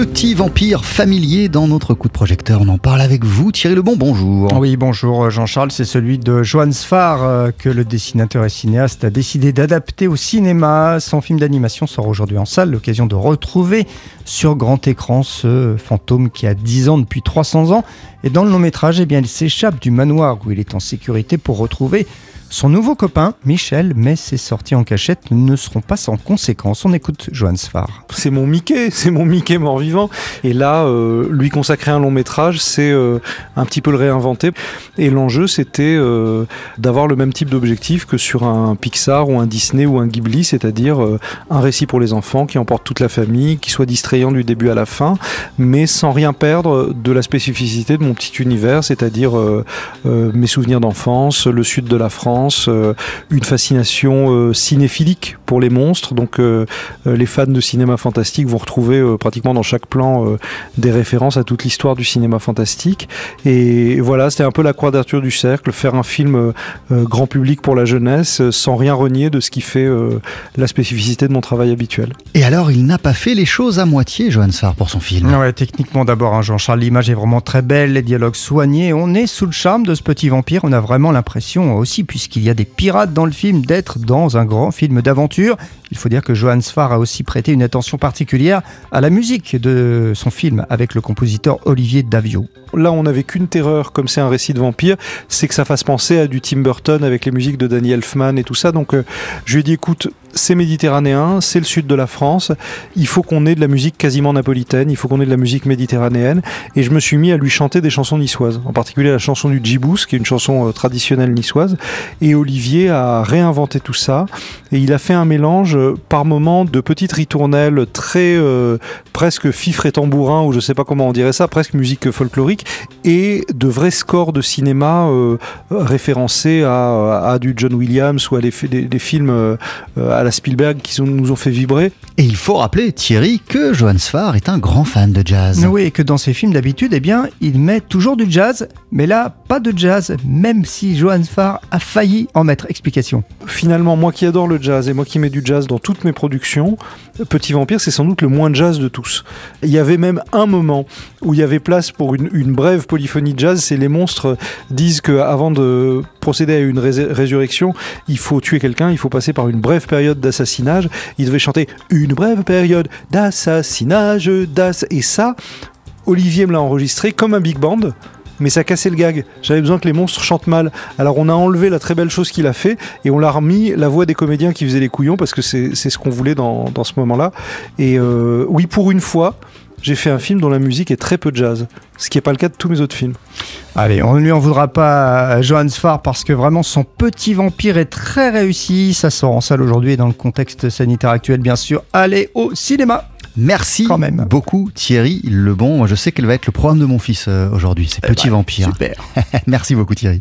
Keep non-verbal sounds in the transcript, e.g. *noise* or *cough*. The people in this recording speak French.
Petit vampire familier dans notre coup de projecteur. On en parle avec vous, Thierry Lebon, bonjour. Oui, bonjour Jean-Charles, c'est celui de Johannes Farr euh, que le dessinateur et cinéaste a décidé d'adapter au cinéma. Son film d'animation sort aujourd'hui en salle, l'occasion de retrouver sur grand écran ce fantôme qui a 10 ans depuis 300 ans. Et dans le long métrage, eh bien, il s'échappe du manoir où il est en sécurité pour retrouver son nouveau copain, Michel, mais ses sorties en cachette ne seront pas sans conséquence. On écoute Johan Sfar. C'est mon Mickey, *laughs* c'est mon Mickey mort-vivant. Et là, euh, lui consacrer un long métrage, c'est euh, un petit peu le réinventer. Et l'enjeu, c'était euh, d'avoir le même type d'objectif que sur un Pixar ou un Disney ou un Ghibli, c'est-à-dire un récit pour les enfants qui emporte toute la famille, qui soit distrayant du début à la fin, mais sans rien perdre de la spécificité de mon petit univers, c'est-à-dire mes souvenirs d'enfance, le sud de la France euh, une fascination euh, cinéphilique pour les monstres. Donc euh, les fans de cinéma fantastique vont retrouver pratiquement dans chaque plan des références à toute l'histoire du cinéma fantastique. Et voilà, c'était un peu la quadrature du cercle, faire un film grand public pour la jeunesse sans rien renier de ce qui fait la spécificité de mon travail habituel. Et alors, il n'a pas fait les choses à moitié, Johan Sarr, pour son film. Ouais, techniquement d'abord, hein, Jean-Charles, l'image est vraiment très belle, les dialogues soignés, on est sous le charme de ce petit vampire, on a vraiment l'impression aussi, puisque qu'il y a des pirates dans le film, d'être dans un grand film d'aventure. Il faut dire que Johannes Farr a aussi prêté une attention particulière à la musique de son film avec le compositeur Olivier Davio. Là, on n'avait qu'une terreur, comme c'est un récit de vampire, c'est que ça fasse penser à du Tim Burton avec les musiques de Danny Elfman et tout ça. Donc, euh, je lui ai dit, écoute, c'est méditerranéen, c'est le sud de la France, il faut qu'on ait de la musique quasiment napolitaine, il faut qu'on ait de la musique méditerranéenne. Et je me suis mis à lui chanter des chansons niçoises, en particulier la chanson du Djibous, qui est une chanson euh, traditionnelle niçoise. Et Olivier a réinventé tout ça, et il a fait un mélange par moments de petites ritournelles très euh, presque fifre et tambourin, ou je sais pas comment on dirait ça, presque musique folklorique, et de vrais scores de cinéma euh, référencés à, du John Williams ou à des, films euh, à la Spielberg qui nous ont fait vibrer. Et il faut rappeler, Thierry, que Johann Sfar est un grand fan de jazz. Oui, et que dans ses films d'habitude, eh bien, il met toujours du jazz, mais là, pas de jazz, même si Johann Sfar a failli en mettre. Explication. Finalement, moi qui adore le jazz et moi qui mets du jazz dans toutes mes productions, Petit Vampire, c'est sans doute le moins jazz de tous. Il y avait même un moment où il y avait place pour une, brève polyphonie jazz. C'est les monstres disent qu'avant de procéder à une résurrection, il faut tuer quelqu'un, il faut passer par une brève période d'assassinage. Ils devaient chanter une brève période d'assassinage, et ça, Olivier me l'a enregistré comme un big band mais ça cassait le gag. J'avais besoin que les monstres chantent mal. Alors on a enlevé la très belle chose qu'il a fait et on l'a remis la voix des comédiens qui faisaient les couillons parce que c'est ce qu'on voulait dans, dans, ce moment-là. Et euh, oui, pour une fois, j'ai fait un film dont la musique est très peu jazz, ce qui n'est pas le cas de tous mes autres films. Allez, on ne lui en voudra pas à Johannes Farr parce que vraiment son petit vampire est très réussi. Ça sort en salle aujourd'hui et dans le contexte sanitaire actuel, bien sûr. Allez au cinéma Merci beaucoup Thierry Lebon. Moi je sais qu'elle va être le programme de mon fils euh, aujourd'hui. C'est Petit Vampire. Super. *laughs* Merci beaucoup Thierry.